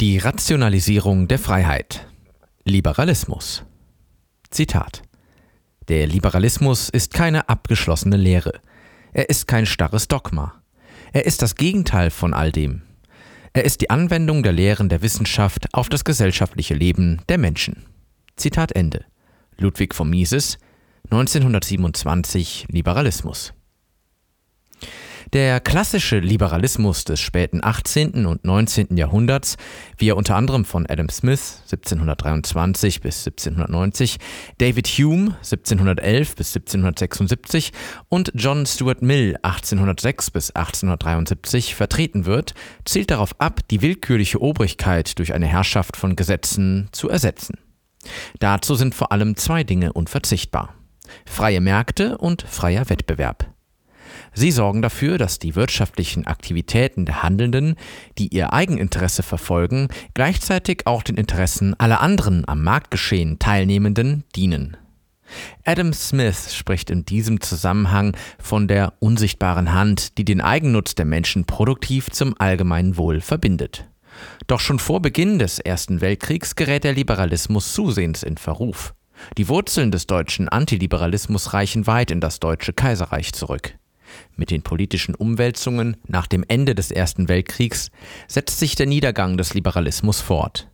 Die Rationalisierung der Freiheit. Liberalismus. Zitat. Der Liberalismus ist keine abgeschlossene Lehre. Er ist kein starres Dogma. Er ist das Gegenteil von all dem. Er ist die Anwendung der Lehren der Wissenschaft auf das gesellschaftliche Leben der Menschen. Zitat Ende. Ludwig von Mises, 1927 Liberalismus. Der klassische Liberalismus des späten 18. und 19. Jahrhunderts, wie er unter anderem von Adam Smith 1723 bis 1790, David Hume 1711 bis 1776 und John Stuart Mill 1806 bis 1873 vertreten wird, zielt darauf ab, die willkürliche Obrigkeit durch eine Herrschaft von Gesetzen zu ersetzen. Dazu sind vor allem zwei Dinge unverzichtbar. Freie Märkte und freier Wettbewerb. Sie sorgen dafür, dass die wirtschaftlichen Aktivitäten der Handelnden, die ihr Eigeninteresse verfolgen, gleichzeitig auch den Interessen aller anderen am Marktgeschehen Teilnehmenden dienen. Adam Smith spricht in diesem Zusammenhang von der unsichtbaren Hand, die den Eigennutz der Menschen produktiv zum allgemeinen Wohl verbindet. Doch schon vor Beginn des Ersten Weltkriegs gerät der Liberalismus zusehends in Verruf. Die Wurzeln des deutschen Antiliberalismus reichen weit in das Deutsche Kaiserreich zurück. Mit den politischen Umwälzungen nach dem Ende des Ersten Weltkriegs setzt sich der Niedergang des Liberalismus fort.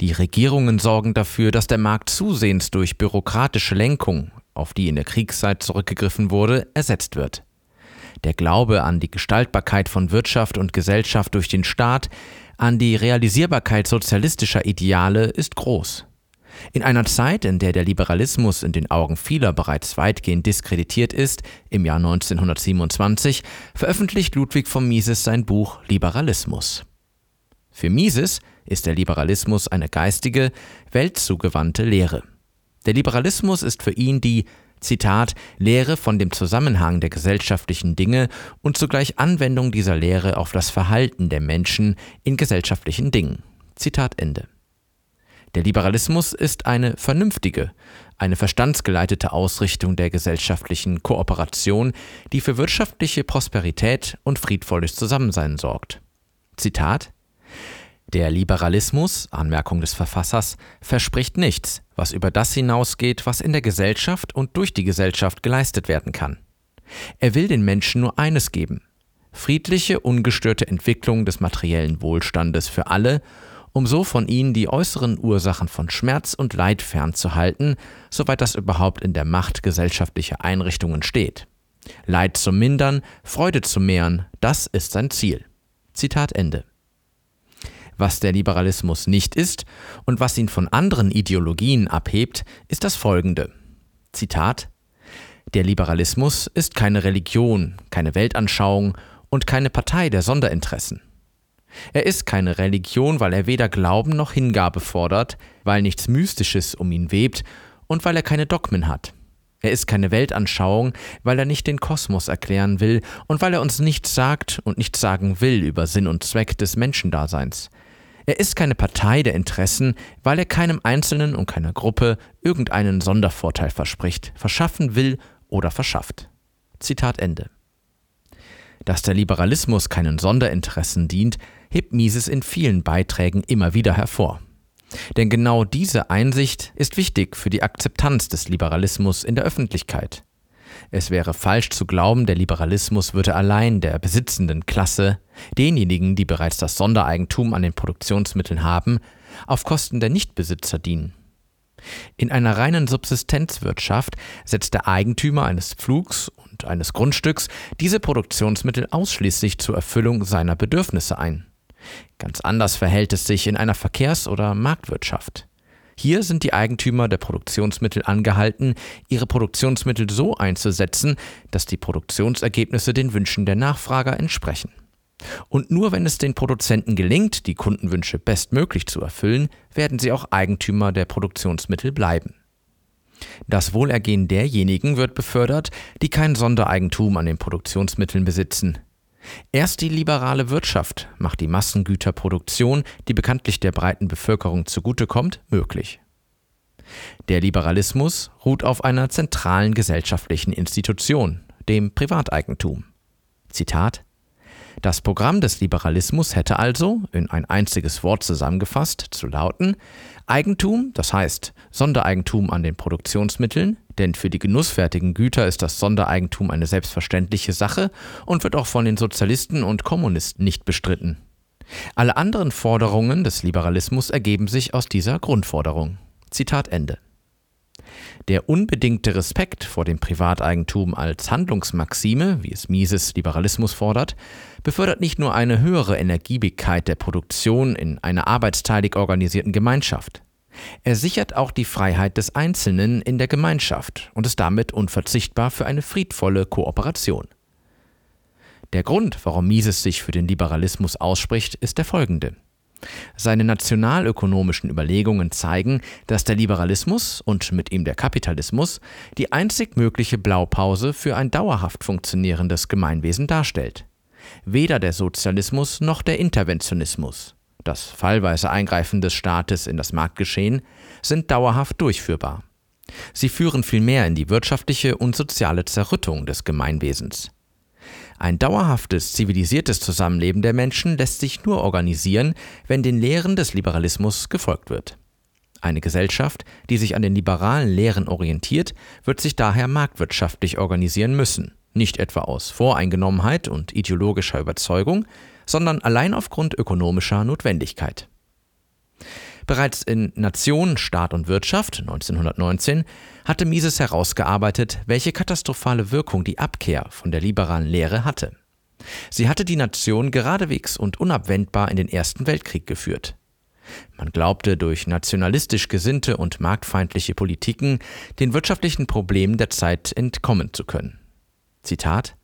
Die Regierungen sorgen dafür, dass der Markt zusehends durch bürokratische Lenkung, auf die in der Kriegszeit zurückgegriffen wurde, ersetzt wird. Der Glaube an die Gestaltbarkeit von Wirtschaft und Gesellschaft durch den Staat, an die Realisierbarkeit sozialistischer Ideale ist groß. In einer Zeit, in der der Liberalismus in den Augen vieler bereits weitgehend diskreditiert ist, im Jahr 1927 veröffentlicht Ludwig von Mises sein Buch Liberalismus. Für Mises ist der Liberalismus eine geistige, weltzugewandte Lehre. Der Liberalismus ist für ihn die Zitat Lehre von dem Zusammenhang der gesellschaftlichen Dinge und zugleich Anwendung dieser Lehre auf das Verhalten der Menschen in gesellschaftlichen Dingen. Zitat Ende. Der Liberalismus ist eine vernünftige, eine verstandsgeleitete Ausrichtung der gesellschaftlichen Kooperation, die für wirtschaftliche Prosperität und friedvolles Zusammensein sorgt. Zitat Der Liberalismus, Anmerkung des Verfassers, verspricht nichts, was über das hinausgeht, was in der Gesellschaft und durch die Gesellschaft geleistet werden kann. Er will den Menschen nur eines geben friedliche, ungestörte Entwicklung des materiellen Wohlstandes für alle um so von ihnen die äußeren Ursachen von Schmerz und Leid fernzuhalten, soweit das überhaupt in der Macht gesellschaftlicher Einrichtungen steht. Leid zu mindern, Freude zu mehren, das ist sein Ziel. Zitat Ende. Was der Liberalismus nicht ist und was ihn von anderen Ideologien abhebt, ist das folgende. Zitat Der Liberalismus ist keine Religion, keine Weltanschauung und keine Partei der Sonderinteressen. Er ist keine Religion, weil er weder Glauben noch Hingabe fordert, weil nichts Mystisches um ihn webt und weil er keine Dogmen hat. Er ist keine Weltanschauung, weil er nicht den Kosmos erklären will und weil er uns nichts sagt und nichts sagen will über Sinn und Zweck des Menschendaseins. Er ist keine Partei der Interessen, weil er keinem Einzelnen und keiner Gruppe irgendeinen Sondervorteil verspricht, verschaffen will oder verschafft. Zitat Ende. Dass der Liberalismus keinen Sonderinteressen dient, hebt Mises in vielen Beiträgen immer wieder hervor. Denn genau diese Einsicht ist wichtig für die Akzeptanz des Liberalismus in der Öffentlichkeit. Es wäre falsch zu glauben, der Liberalismus würde allein der besitzenden Klasse, denjenigen, die bereits das Sondereigentum an den Produktionsmitteln haben, auf Kosten der Nichtbesitzer dienen. In einer reinen Subsistenzwirtschaft setzt der Eigentümer eines Pflugs und eines Grundstücks diese Produktionsmittel ausschließlich zur Erfüllung seiner Bedürfnisse ein. Ganz anders verhält es sich in einer Verkehrs- oder Marktwirtschaft. Hier sind die Eigentümer der Produktionsmittel angehalten, ihre Produktionsmittel so einzusetzen, dass die Produktionsergebnisse den Wünschen der Nachfrager entsprechen. Und nur wenn es den Produzenten gelingt, die Kundenwünsche bestmöglich zu erfüllen, werden sie auch Eigentümer der Produktionsmittel bleiben. Das Wohlergehen derjenigen wird befördert, die kein Sondereigentum an den Produktionsmitteln besitzen. Erst die liberale Wirtschaft macht die Massengüterproduktion, die bekanntlich der breiten Bevölkerung zugutekommt, möglich. Der Liberalismus ruht auf einer zentralen gesellschaftlichen Institution, dem Privateigentum. Zitat Das Programm des Liberalismus hätte also, in ein einziges Wort zusammengefasst, zu lauten Eigentum, das heißt Sondereigentum an den Produktionsmitteln, denn für die genussfertigen Güter ist das Sondereigentum eine selbstverständliche Sache und wird auch von den Sozialisten und Kommunisten nicht bestritten. Alle anderen Forderungen des Liberalismus ergeben sich aus dieser Grundforderung. Zitat Ende. Der unbedingte Respekt vor dem Privateigentum als Handlungsmaxime, wie es Mises Liberalismus fordert, befördert nicht nur eine höhere Energiebigkeit der Produktion in einer arbeitsteilig organisierten Gemeinschaft. Er sichert auch die Freiheit des Einzelnen in der Gemeinschaft und ist damit unverzichtbar für eine friedvolle Kooperation. Der Grund, warum Mises sich für den Liberalismus ausspricht, ist der folgende. Seine nationalökonomischen Überlegungen zeigen, dass der Liberalismus und mit ihm der Kapitalismus die einzig mögliche Blaupause für ein dauerhaft funktionierendes Gemeinwesen darstellt. Weder der Sozialismus noch der Interventionismus, das fallweise Eingreifen des Staates in das Marktgeschehen, sind dauerhaft durchführbar. Sie führen vielmehr in die wirtschaftliche und soziale Zerrüttung des Gemeinwesens. Ein dauerhaftes, zivilisiertes Zusammenleben der Menschen lässt sich nur organisieren, wenn den Lehren des Liberalismus gefolgt wird. Eine Gesellschaft, die sich an den liberalen Lehren orientiert, wird sich daher marktwirtschaftlich organisieren müssen, nicht etwa aus Voreingenommenheit und ideologischer Überzeugung, sondern allein aufgrund ökonomischer Notwendigkeit. Bereits in Nation, Staat und Wirtschaft 1919 hatte Mises herausgearbeitet, welche katastrophale Wirkung die Abkehr von der liberalen Lehre hatte. Sie hatte die Nation geradewegs und unabwendbar in den Ersten Weltkrieg geführt. Man glaubte durch nationalistisch gesinnte und marktfeindliche Politiken den wirtschaftlichen Problemen der Zeit entkommen zu können. Zitat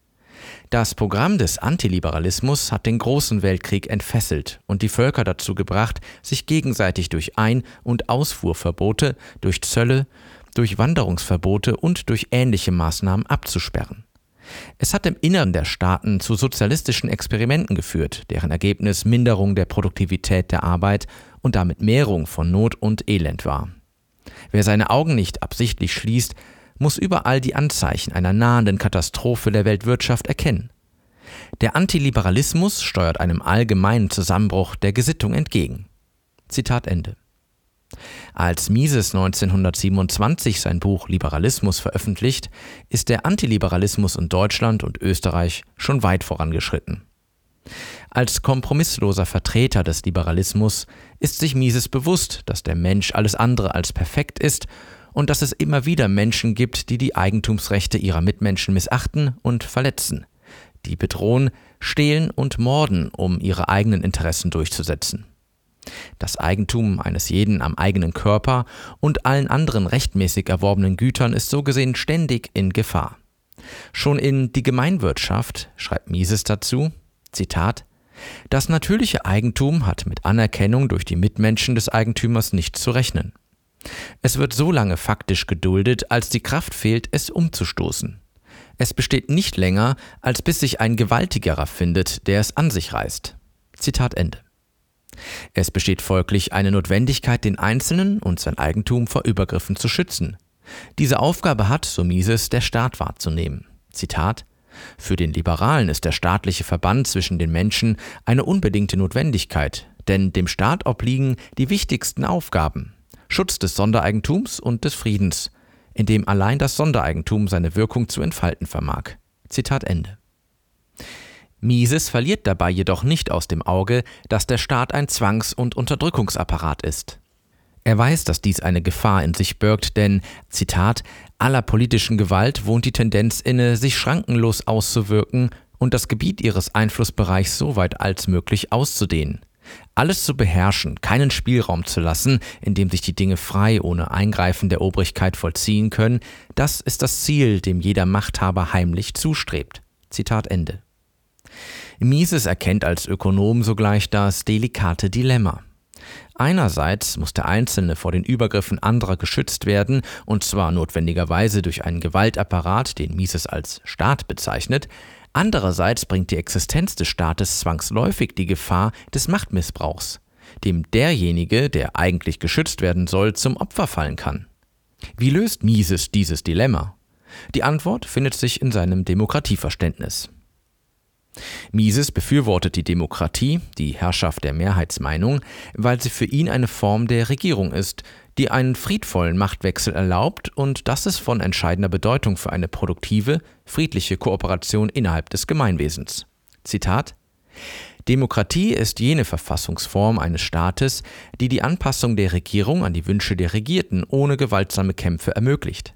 das Programm des Antiliberalismus hat den Großen Weltkrieg entfesselt und die Völker dazu gebracht, sich gegenseitig durch Ein- und Ausfuhrverbote, durch Zölle, durch Wanderungsverbote und durch ähnliche Maßnahmen abzusperren. Es hat im Innern der Staaten zu sozialistischen Experimenten geführt, deren Ergebnis Minderung der Produktivität der Arbeit und damit Mehrung von Not und Elend war. Wer seine Augen nicht absichtlich schließt, muss überall die Anzeichen einer nahenden Katastrophe der Weltwirtschaft erkennen. Der Antiliberalismus steuert einem allgemeinen Zusammenbruch der Gesittung entgegen. Zitat Ende. Als Mises 1927 sein Buch Liberalismus veröffentlicht, ist der Antiliberalismus in Deutschland und Österreich schon weit vorangeschritten. Als kompromissloser Vertreter des Liberalismus ist sich Mises bewusst, dass der Mensch alles andere als perfekt ist und dass es immer wieder Menschen gibt, die die Eigentumsrechte ihrer Mitmenschen missachten und verletzen, die bedrohen, stehlen und morden, um ihre eigenen Interessen durchzusetzen. Das Eigentum eines jeden am eigenen Körper und allen anderen rechtmäßig erworbenen Gütern ist so gesehen ständig in Gefahr. Schon in Die Gemeinwirtschaft schreibt Mises dazu, Zitat, das natürliche Eigentum hat mit Anerkennung durch die Mitmenschen des Eigentümers nicht zu rechnen. Es wird so lange faktisch geduldet, als die Kraft fehlt, es umzustoßen. Es besteht nicht länger, als bis sich ein Gewaltigerer findet, der es an sich reißt. Zitat Ende. Es besteht folglich eine Notwendigkeit, den Einzelnen und sein Eigentum vor Übergriffen zu schützen. Diese Aufgabe hat, so Mises, der Staat wahrzunehmen. Zitat Für den Liberalen ist der staatliche Verband zwischen den Menschen eine unbedingte Notwendigkeit, denn dem Staat obliegen die wichtigsten Aufgaben, Schutz des Sondereigentums und des Friedens, in dem allein das Sondereigentum seine Wirkung zu entfalten vermag. Zitat Ende. Mises verliert dabei jedoch nicht aus dem Auge, dass der Staat ein Zwangs- und Unterdrückungsapparat ist. Er weiß, dass dies eine Gefahr in sich birgt, denn, Zitat, aller politischen Gewalt wohnt die Tendenz inne, sich schrankenlos auszuwirken und das Gebiet ihres Einflussbereichs so weit als möglich auszudehnen. Alles zu beherrschen, keinen Spielraum zu lassen, in dem sich die Dinge frei ohne Eingreifen der Obrigkeit vollziehen können, das ist das Ziel, dem jeder Machthaber heimlich zustrebt. Zitat Ende. Mises erkennt als Ökonom sogleich das delikate Dilemma. Einerseits muss der Einzelne vor den Übergriffen anderer geschützt werden, und zwar notwendigerweise durch einen Gewaltapparat, den Mises als Staat bezeichnet, Andererseits bringt die Existenz des Staates zwangsläufig die Gefahr des Machtmissbrauchs, dem derjenige, der eigentlich geschützt werden soll, zum Opfer fallen kann. Wie löst Mises dieses Dilemma? Die Antwort findet sich in seinem Demokratieverständnis. Mises befürwortet die Demokratie, die Herrschaft der Mehrheitsmeinung, weil sie für ihn eine Form der Regierung ist, die einen friedvollen Machtwechsel erlaubt und das ist von entscheidender Bedeutung für eine produktive, friedliche Kooperation innerhalb des Gemeinwesens. Zitat Demokratie ist jene Verfassungsform eines Staates, die die Anpassung der Regierung an die Wünsche der Regierten ohne gewaltsame Kämpfe ermöglicht.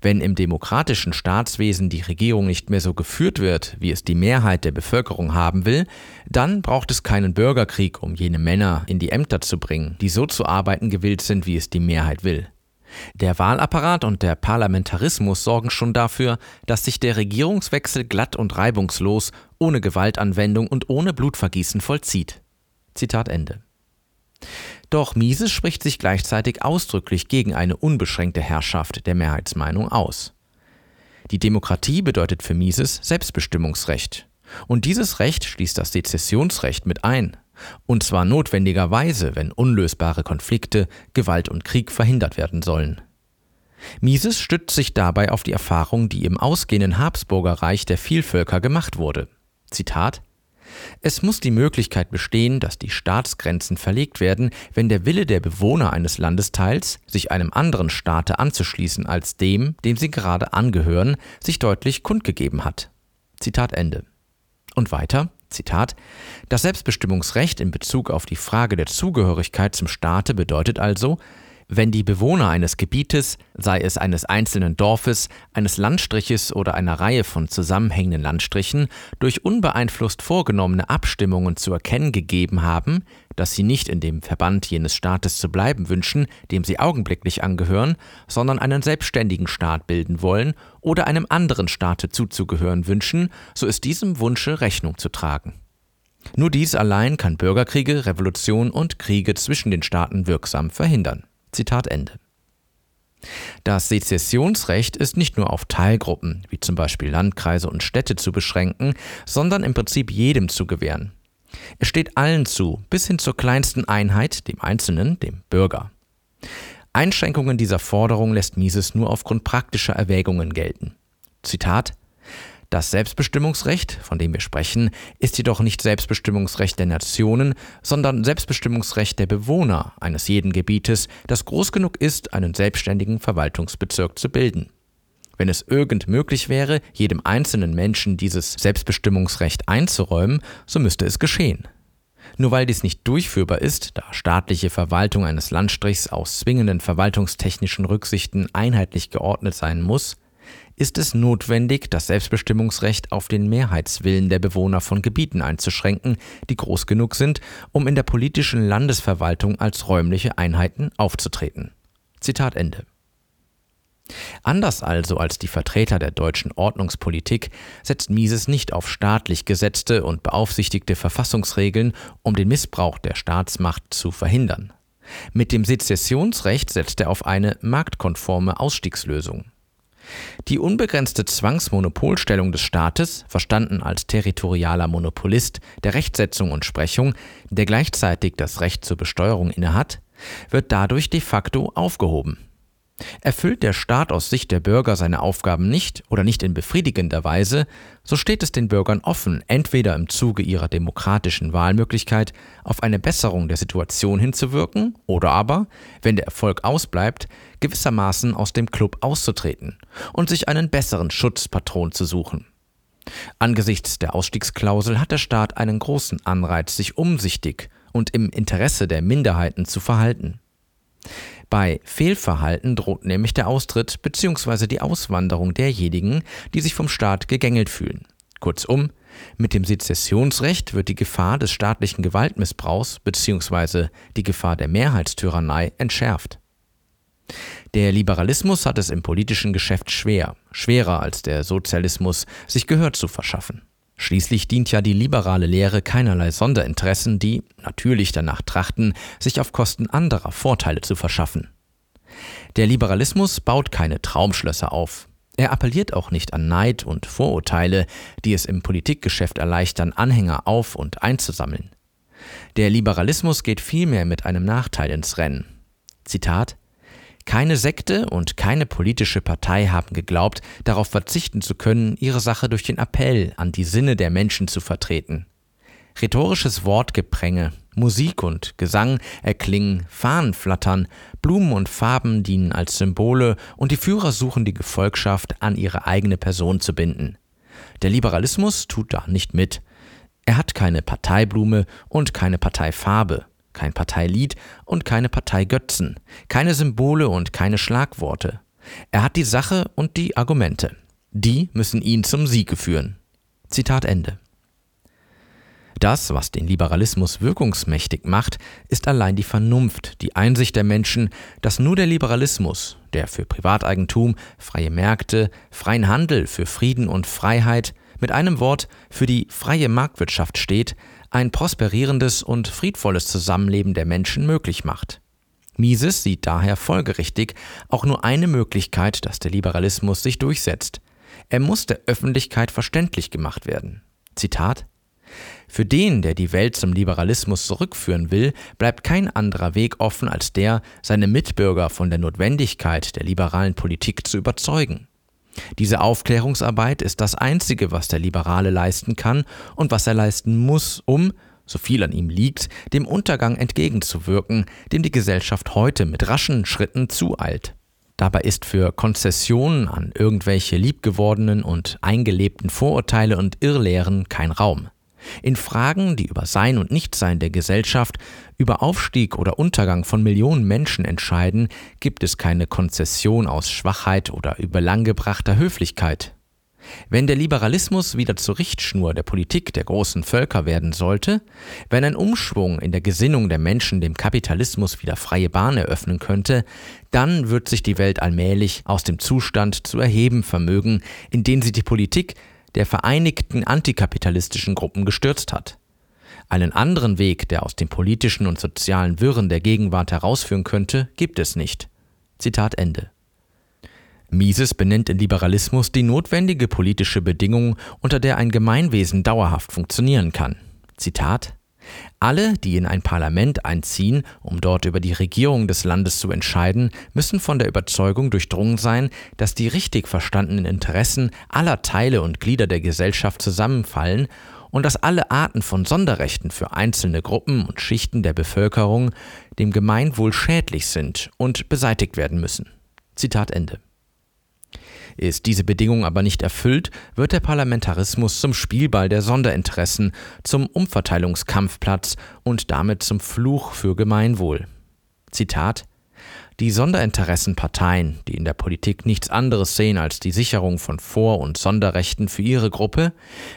Wenn im demokratischen Staatswesen die Regierung nicht mehr so geführt wird, wie es die Mehrheit der Bevölkerung haben will, dann braucht es keinen Bürgerkrieg, um jene Männer in die Ämter zu bringen, die so zu arbeiten gewillt sind, wie es die Mehrheit will. Der Wahlapparat und der Parlamentarismus sorgen schon dafür, dass sich der Regierungswechsel glatt und reibungslos, ohne Gewaltanwendung und ohne Blutvergießen vollzieht. Zitat Ende. Doch Mises spricht sich gleichzeitig ausdrücklich gegen eine unbeschränkte Herrschaft der Mehrheitsmeinung aus. Die Demokratie bedeutet für Mises Selbstbestimmungsrecht. Und dieses Recht schließt das Sezessionsrecht mit ein. Und zwar notwendigerweise, wenn unlösbare Konflikte, Gewalt und Krieg verhindert werden sollen. Mises stützt sich dabei auf die Erfahrung, die im ausgehenden Habsburgerreich der Vielvölker gemacht wurde. Zitat es muss die Möglichkeit bestehen, dass die Staatsgrenzen verlegt werden, wenn der Wille der Bewohner eines Landesteils, sich einem anderen Staate anzuschließen als dem, dem sie gerade angehören, sich deutlich kundgegeben hat. Zitat Ende. Und weiter, Zitat, das Selbstbestimmungsrecht in Bezug auf die Frage der Zugehörigkeit zum Staate bedeutet also, wenn die Bewohner eines Gebietes, sei es eines einzelnen Dorfes, eines Landstriches oder einer Reihe von zusammenhängenden Landstrichen, durch unbeeinflusst vorgenommene Abstimmungen zu erkennen gegeben haben, dass sie nicht in dem Verband jenes Staates zu bleiben wünschen, dem sie augenblicklich angehören, sondern einen selbstständigen Staat bilden wollen oder einem anderen Staate zuzugehören wünschen, so ist diesem Wunsche Rechnung zu tragen. Nur dies allein kann Bürgerkriege, Revolution und Kriege zwischen den Staaten wirksam verhindern. Zitat Ende. Das Sezessionsrecht ist nicht nur auf Teilgruppen, wie zum Beispiel Landkreise und Städte, zu beschränken, sondern im Prinzip jedem zu gewähren. Es steht allen zu, bis hin zur kleinsten Einheit, dem Einzelnen, dem Bürger. Einschränkungen dieser Forderung lässt Mises nur aufgrund praktischer Erwägungen gelten. Zitat das Selbstbestimmungsrecht, von dem wir sprechen, ist jedoch nicht Selbstbestimmungsrecht der Nationen, sondern Selbstbestimmungsrecht der Bewohner eines jeden Gebietes, das groß genug ist, einen selbstständigen Verwaltungsbezirk zu bilden. Wenn es irgend möglich wäre, jedem einzelnen Menschen dieses Selbstbestimmungsrecht einzuräumen, so müsste es geschehen. Nur weil dies nicht durchführbar ist, da staatliche Verwaltung eines Landstrichs aus zwingenden verwaltungstechnischen Rücksichten einheitlich geordnet sein muss, ist es notwendig, das Selbstbestimmungsrecht auf den Mehrheitswillen der Bewohner von Gebieten einzuschränken, die groß genug sind, um in der politischen Landesverwaltung als räumliche Einheiten aufzutreten. Zitat Ende. Anders also als die Vertreter der deutschen Ordnungspolitik setzt Mises nicht auf staatlich gesetzte und beaufsichtigte Verfassungsregeln, um den Missbrauch der Staatsmacht zu verhindern. Mit dem Sezessionsrecht setzt er auf eine marktkonforme Ausstiegslösung. Die unbegrenzte Zwangsmonopolstellung des Staates, verstanden als territorialer Monopolist der Rechtsetzung und Sprechung, der gleichzeitig das Recht zur Besteuerung innehat, wird dadurch de facto aufgehoben Erfüllt der Staat aus Sicht der Bürger seine Aufgaben nicht oder nicht in befriedigender Weise, so steht es den Bürgern offen, entweder im Zuge ihrer demokratischen Wahlmöglichkeit auf eine Besserung der Situation hinzuwirken oder aber, wenn der Erfolg ausbleibt, gewissermaßen aus dem Club auszutreten und sich einen besseren Schutzpatron zu suchen. Angesichts der Ausstiegsklausel hat der Staat einen großen Anreiz, sich umsichtig und im Interesse der Minderheiten zu verhalten. Bei Fehlverhalten droht nämlich der Austritt bzw. die Auswanderung derjenigen, die sich vom Staat gegängelt fühlen. Kurzum, mit dem Sezessionsrecht wird die Gefahr des staatlichen Gewaltmissbrauchs bzw. die Gefahr der Mehrheitstyrannei entschärft. Der Liberalismus hat es im politischen Geschäft schwer, schwerer als der Sozialismus, sich Gehör zu verschaffen. Schließlich dient ja die liberale Lehre keinerlei Sonderinteressen, die natürlich danach trachten, sich auf Kosten anderer Vorteile zu verschaffen. Der Liberalismus baut keine Traumschlösser auf. Er appelliert auch nicht an Neid und Vorurteile, die es im Politikgeschäft erleichtern, Anhänger auf und einzusammeln. Der Liberalismus geht vielmehr mit einem Nachteil ins Rennen. Zitat Keine Sekte und keine politische Partei haben geglaubt, darauf verzichten zu können, ihre Sache durch den Appell an die Sinne der Menschen zu vertreten. Rhetorisches Wortgepränge, Musik und Gesang erklingen, Fahnen flattern, Blumen und Farben dienen als Symbole und die Führer suchen die Gefolgschaft an ihre eigene Person zu binden. Der Liberalismus tut da nicht mit. Er hat keine Parteiblume und keine Parteifarbe kein Parteilied und keine Parteigötzen, keine Symbole und keine Schlagworte. Er hat die Sache und die Argumente. Die müssen ihn zum Siege führen. Zitat Ende. Das, was den Liberalismus wirkungsmächtig macht, ist allein die Vernunft, die Einsicht der Menschen, dass nur der Liberalismus, der für Privateigentum, freie Märkte, freien Handel, für Frieden und Freiheit, mit einem Wort für die freie Marktwirtschaft steht, ein prosperierendes und friedvolles Zusammenleben der Menschen möglich macht. Mises sieht daher folgerichtig auch nur eine Möglichkeit, dass der Liberalismus sich durchsetzt. Er muss der Öffentlichkeit verständlich gemacht werden. Zitat Für den, der die Welt zum Liberalismus zurückführen will, bleibt kein anderer Weg offen als der, seine Mitbürger von der Notwendigkeit der liberalen Politik zu überzeugen. Diese Aufklärungsarbeit ist das Einzige, was der Liberale leisten kann und was er leisten muss, um, so viel an ihm liegt, dem Untergang entgegenzuwirken, dem die Gesellschaft heute mit raschen Schritten zueilt. Dabei ist für Konzessionen an irgendwelche liebgewordenen und eingelebten Vorurteile und Irrlehren kein Raum. In Fragen, die über Sein und Nichtsein der Gesellschaft, über Aufstieg oder Untergang von Millionen Menschen entscheiden, gibt es keine Konzession aus Schwachheit oder überlanggebrachter Höflichkeit. Wenn der Liberalismus wieder zur Richtschnur der Politik der großen Völker werden sollte, wenn ein Umschwung in der Gesinnung der Menschen dem Kapitalismus wieder freie Bahn eröffnen könnte, dann wird sich die Welt allmählich aus dem Zustand zu erheben vermögen, in den sie die Politik der vereinigten antikapitalistischen Gruppen gestürzt hat. Einen anderen Weg, der aus den politischen und sozialen Wirren der Gegenwart herausführen könnte, gibt es nicht. Zitat Ende. Mises benennt in Liberalismus die notwendige politische Bedingung, unter der ein Gemeinwesen dauerhaft funktionieren kann. Zitat alle, die in ein Parlament einziehen, um dort über die Regierung des Landes zu entscheiden, müssen von der Überzeugung durchdrungen sein, dass die richtig verstandenen Interessen aller Teile und Glieder der Gesellschaft zusammenfallen und dass alle Arten von Sonderrechten für einzelne Gruppen und Schichten der Bevölkerung dem Gemeinwohl schädlich sind und beseitigt werden müssen. Zitat Ende. Ist diese Bedingung aber nicht erfüllt, wird der Parlamentarismus zum Spielball der Sonderinteressen, zum Umverteilungskampfplatz und damit zum Fluch für Gemeinwohl. Zitat die Sonderinteressenparteien, die in der Politik nichts anderes sehen als die Sicherung von Vor- und Sonderrechten für ihre Gruppe,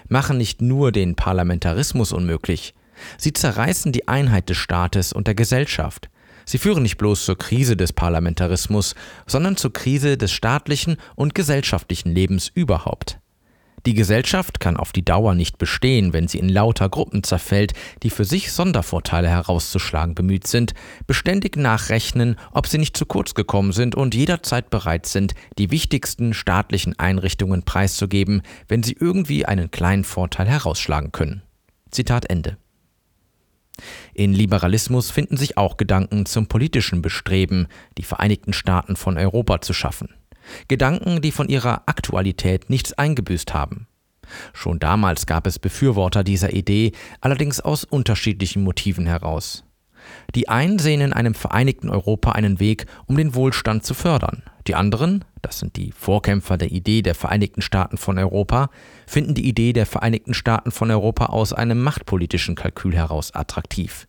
machen nicht nur den Parlamentarismus unmöglich, sie zerreißen die Einheit des Staates und der Gesellschaft. Sie führen nicht bloß zur Krise des Parlamentarismus, sondern zur Krise des staatlichen und gesellschaftlichen Lebens überhaupt. Die Gesellschaft kann auf die Dauer nicht bestehen, wenn sie in lauter Gruppen zerfällt, die für sich Sondervorteile herauszuschlagen bemüht sind, beständig nachrechnen, ob sie nicht zu kurz gekommen sind und jederzeit bereit sind, die wichtigsten staatlichen Einrichtungen preiszugeben, wenn sie irgendwie einen kleinen Vorteil herausschlagen können. Zitat Ende. In Liberalismus finden sich auch Gedanken zum politischen Bestreben, die Vereinigten Staaten von Europa zu schaffen. Gedanken, die von ihrer Aktualität nichts eingebüßt haben. Schon damals gab es Befürworter dieser Idee, allerdings aus unterschiedlichen Motiven heraus. Die einen sehen in einem vereinigten Europa einen Weg, um den Wohlstand zu fördern. Die anderen, das sind die Vorkämpfer der Idee der Vereinigten Staaten von Europa, finden die Idee der Vereinigten Staaten von Europa aus einem machtpolitischen Kalkül heraus attraktiv.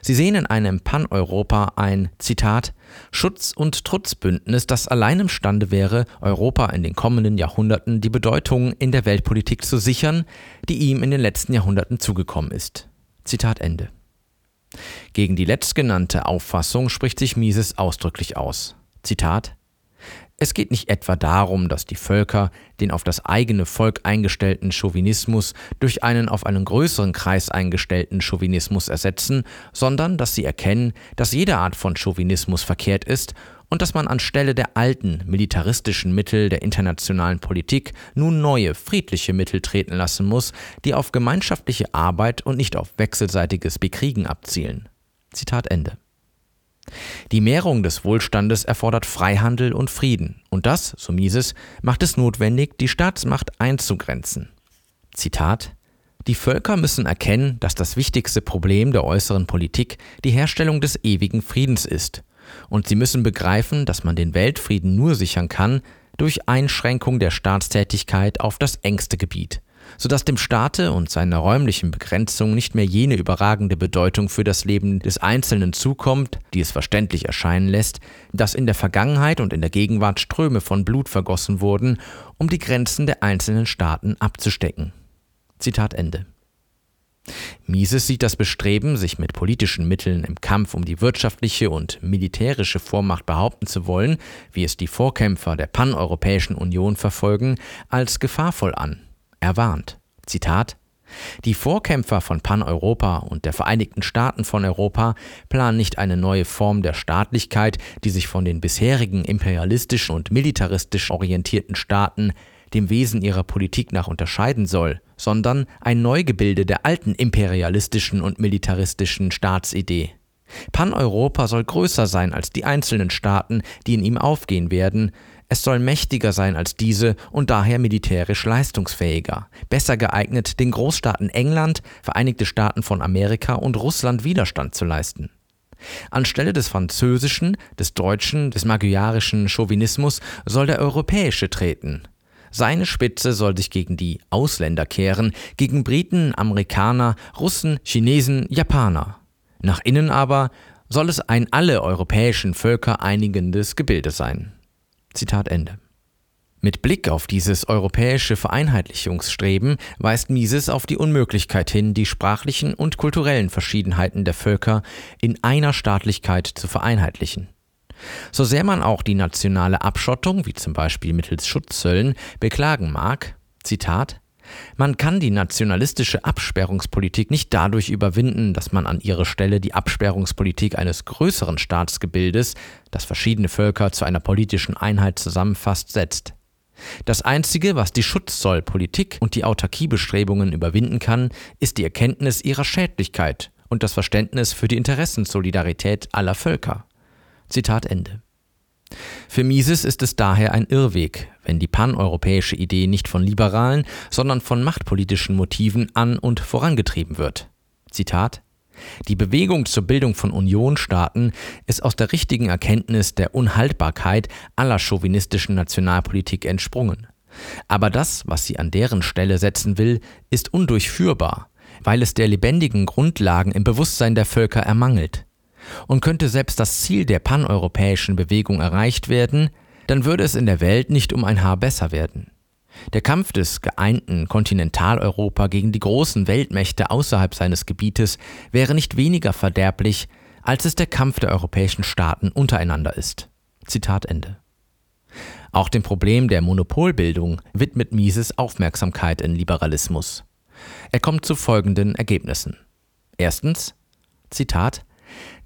Sie sehen in einem Pan-Europa ein, Zitat, Schutz- und Trutzbündnis, das allein imstande wäre, Europa in den kommenden Jahrhunderten die Bedeutung in der Weltpolitik zu sichern, die ihm in den letzten Jahrhunderten zugekommen ist. Zitat Ende. Gegen die letztgenannte Auffassung spricht sich Mises ausdrücklich aus. Zitat es geht nicht etwa darum, dass die Völker den auf das eigene Volk eingestellten Chauvinismus durch einen auf einen größeren Kreis eingestellten Chauvinismus ersetzen, sondern dass sie erkennen, dass jede Art von Chauvinismus verkehrt ist und dass man anstelle der alten militaristischen Mittel der internationalen Politik nun neue friedliche Mittel treten lassen muss, die auf gemeinschaftliche Arbeit und nicht auf wechselseitiges Bekriegen abzielen. Zitat Ende. Die Mehrung des Wohlstandes erfordert Freihandel und Frieden, und das, so Mises, macht es notwendig, die Staatsmacht einzugrenzen. Zitat Die Völker müssen erkennen, dass das wichtigste Problem der äußeren Politik die Herstellung des ewigen Friedens ist, und sie müssen begreifen, dass man den Weltfrieden nur sichern kann durch Einschränkung der Staatstätigkeit auf das engste Gebiet, sodass dem Staate und seiner räumlichen Begrenzung nicht mehr jene überragende Bedeutung für das Leben des Einzelnen zukommt, die es verständlich erscheinen lässt, dass in der Vergangenheit und in der Gegenwart Ströme von Blut vergossen wurden, um die Grenzen der einzelnen Staaten abzustecken. Zitat Ende. Mises sieht das Bestreben, sich mit politischen Mitteln im Kampf um die wirtschaftliche und militärische Vormacht behaupten zu wollen, wie es die Vorkämpfer der paneuropäischen Union verfolgen, als gefahrvoll an. Er warnt. Zitat die Vorkämpfer von Paneuropa und der Vereinigten Staaten von Europa planen nicht eine neue Form der Staatlichkeit, die sich von den bisherigen imperialistisch und militaristisch orientierten Staaten dem Wesen ihrer Politik nach unterscheiden soll, sondern ein Neugebilde der alten imperialistischen und militaristischen Staatsidee. Paneuropa soll größer sein als die einzelnen Staaten, die in ihm aufgehen werden, es soll mächtiger sein als diese und daher militärisch leistungsfähiger, besser geeignet, den Großstaaten England, Vereinigte Staaten von Amerika und Russland Widerstand zu leisten. Anstelle des französischen, des deutschen, des magyarischen Chauvinismus soll der europäische treten. Seine Spitze soll sich gegen die Ausländer kehren, gegen Briten, Amerikaner, Russen, Chinesen, Japaner. Nach innen aber soll es ein alle europäischen Völker einigendes Gebilde sein. Zitat Ende. Mit Blick auf dieses europäische Vereinheitlichungsstreben weist Mises auf die Unmöglichkeit hin, die sprachlichen und kulturellen Verschiedenheiten der Völker in einer Staatlichkeit zu vereinheitlichen. So sehr man auch die nationale Abschottung, wie zum Beispiel mittels Schutzzöllen, beklagen mag, Zitat, man kann die nationalistische Absperrungspolitik nicht dadurch überwinden, dass man an ihre Stelle die Absperrungspolitik eines größeren Staatsgebildes, das verschiedene Völker zu einer politischen Einheit zusammenfasst, setzt. Das Einzige, was die Schutzzollpolitik und die Autarkiebestrebungen überwinden kann, ist die Erkenntnis ihrer Schädlichkeit und das Verständnis für die Interessensolidarität aller Völker. Zitat Ende. Für Mises ist es daher ein Irrweg, wenn die paneuropäische Idee nicht von liberalen, sondern von machtpolitischen Motiven an und vorangetrieben wird. Zitat die Bewegung zur Bildung von Unionstaaten ist aus der richtigen Erkenntnis der Unhaltbarkeit aller chauvinistischen Nationalpolitik entsprungen. Aber das, was sie an deren Stelle setzen will, ist undurchführbar, weil es der lebendigen Grundlagen im Bewusstsein der Völker ermangelt. Und könnte selbst das Ziel der paneuropäischen Bewegung erreicht werden, dann würde es in der Welt nicht um ein Haar besser werden. Der Kampf des geeinten Kontinentaleuropa gegen die großen Weltmächte außerhalb seines Gebietes wäre nicht weniger verderblich, als es der Kampf der europäischen Staaten untereinander ist. Zitat Ende. Auch dem Problem der Monopolbildung widmet Mises Aufmerksamkeit in Liberalismus. Er kommt zu folgenden Ergebnissen. Erstens, Zitat,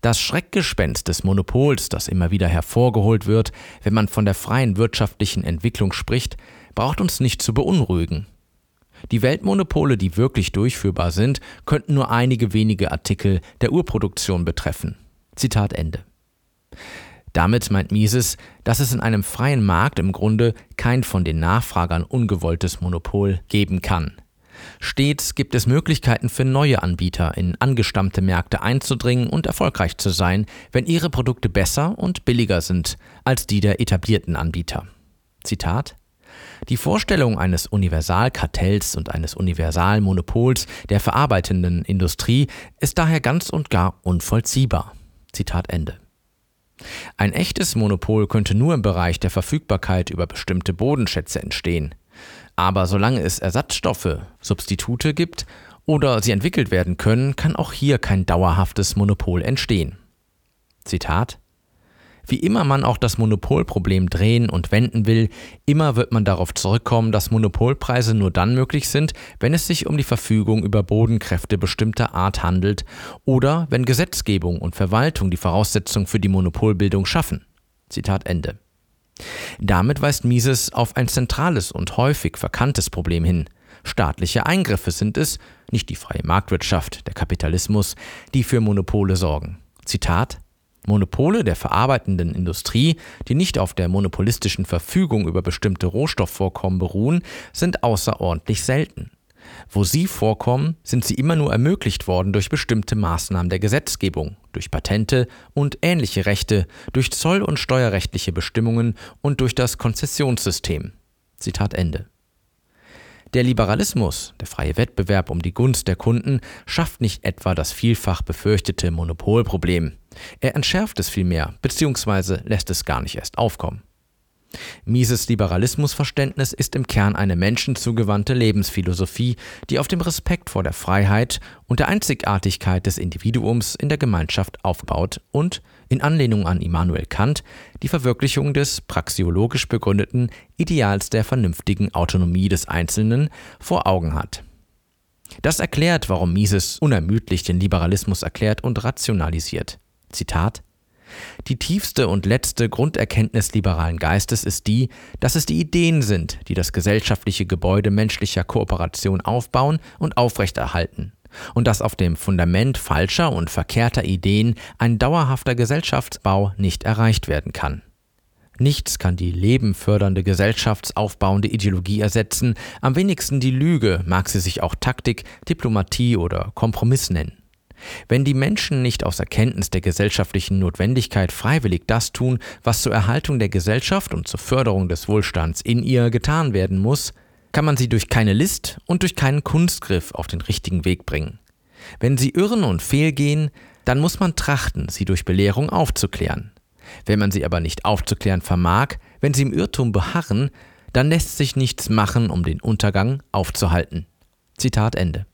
das Schreckgespenst des Monopols, das immer wieder hervorgeholt wird, wenn man von der freien wirtschaftlichen Entwicklung spricht, braucht uns nicht zu beunruhigen. Die Weltmonopole, die wirklich durchführbar sind, könnten nur einige wenige Artikel der Urproduktion betreffen. Zitat Ende. Damit meint Mises, dass es in einem freien Markt im Grunde kein von den Nachfragern ungewolltes Monopol geben kann. Stets gibt es Möglichkeiten für neue Anbieter in angestammte Märkte einzudringen und erfolgreich zu sein, wenn ihre Produkte besser und billiger sind als die der etablierten Anbieter. Zitat die Vorstellung eines Universalkartells und eines Universalmonopols der verarbeitenden Industrie ist daher ganz und gar unvollziehbar. Zitat Ende. Ein echtes Monopol könnte nur im Bereich der Verfügbarkeit über bestimmte Bodenschätze entstehen. Aber solange es Ersatzstoffe, Substitute gibt oder sie entwickelt werden können, kann auch hier kein dauerhaftes Monopol entstehen. Zitat wie immer man auch das Monopolproblem drehen und wenden will, immer wird man darauf zurückkommen, dass Monopolpreise nur dann möglich sind, wenn es sich um die Verfügung über Bodenkräfte bestimmter Art handelt oder wenn Gesetzgebung und Verwaltung die Voraussetzung für die Monopolbildung schaffen. Zitat Ende. Damit weist Mises auf ein zentrales und häufig verkanntes Problem hin. Staatliche Eingriffe sind es, nicht die freie Marktwirtschaft, der Kapitalismus, die für Monopole sorgen. Zitat Monopole der verarbeitenden Industrie, die nicht auf der monopolistischen Verfügung über bestimmte Rohstoffvorkommen beruhen, sind außerordentlich selten. Wo sie vorkommen, sind sie immer nur ermöglicht worden durch bestimmte Maßnahmen der Gesetzgebung, durch Patente und ähnliche Rechte, durch zoll- und steuerrechtliche Bestimmungen und durch das Konzessionssystem. Zitat Ende. Der Liberalismus, der freie Wettbewerb um die Gunst der Kunden, schafft nicht etwa das vielfach befürchtete Monopolproblem. Er entschärft es vielmehr, beziehungsweise lässt es gar nicht erst aufkommen. Mises Liberalismusverständnis ist im Kern eine menschenzugewandte Lebensphilosophie, die auf dem Respekt vor der Freiheit und der Einzigartigkeit des Individuums in der Gemeinschaft aufbaut und, in Anlehnung an Immanuel Kant, die Verwirklichung des praxiologisch begründeten Ideals der vernünftigen Autonomie des Einzelnen vor Augen hat. Das erklärt, warum Mises unermüdlich den Liberalismus erklärt und rationalisiert. Zitat die tiefste und letzte Grunderkenntnis liberalen Geistes ist die, dass es die Ideen sind, die das gesellschaftliche Gebäude menschlicher Kooperation aufbauen und aufrechterhalten, und dass auf dem Fundament falscher und verkehrter Ideen ein dauerhafter Gesellschaftsbau nicht erreicht werden kann. Nichts kann die lebenfördernde gesellschaftsaufbauende Ideologie ersetzen, am wenigsten die Lüge, mag sie sich auch Taktik, Diplomatie oder Kompromiss nennen. Wenn die Menschen nicht aus Erkenntnis der gesellschaftlichen Notwendigkeit freiwillig das tun, was zur Erhaltung der Gesellschaft und zur Förderung des Wohlstands in ihr getan werden muss, kann man sie durch keine List und durch keinen Kunstgriff auf den richtigen Weg bringen. Wenn sie irren und fehlgehen, dann muss man trachten, sie durch Belehrung aufzuklären. Wenn man sie aber nicht aufzuklären vermag, wenn sie im Irrtum beharren, dann lässt sich nichts machen, um den Untergang aufzuhalten. Zitat Ende.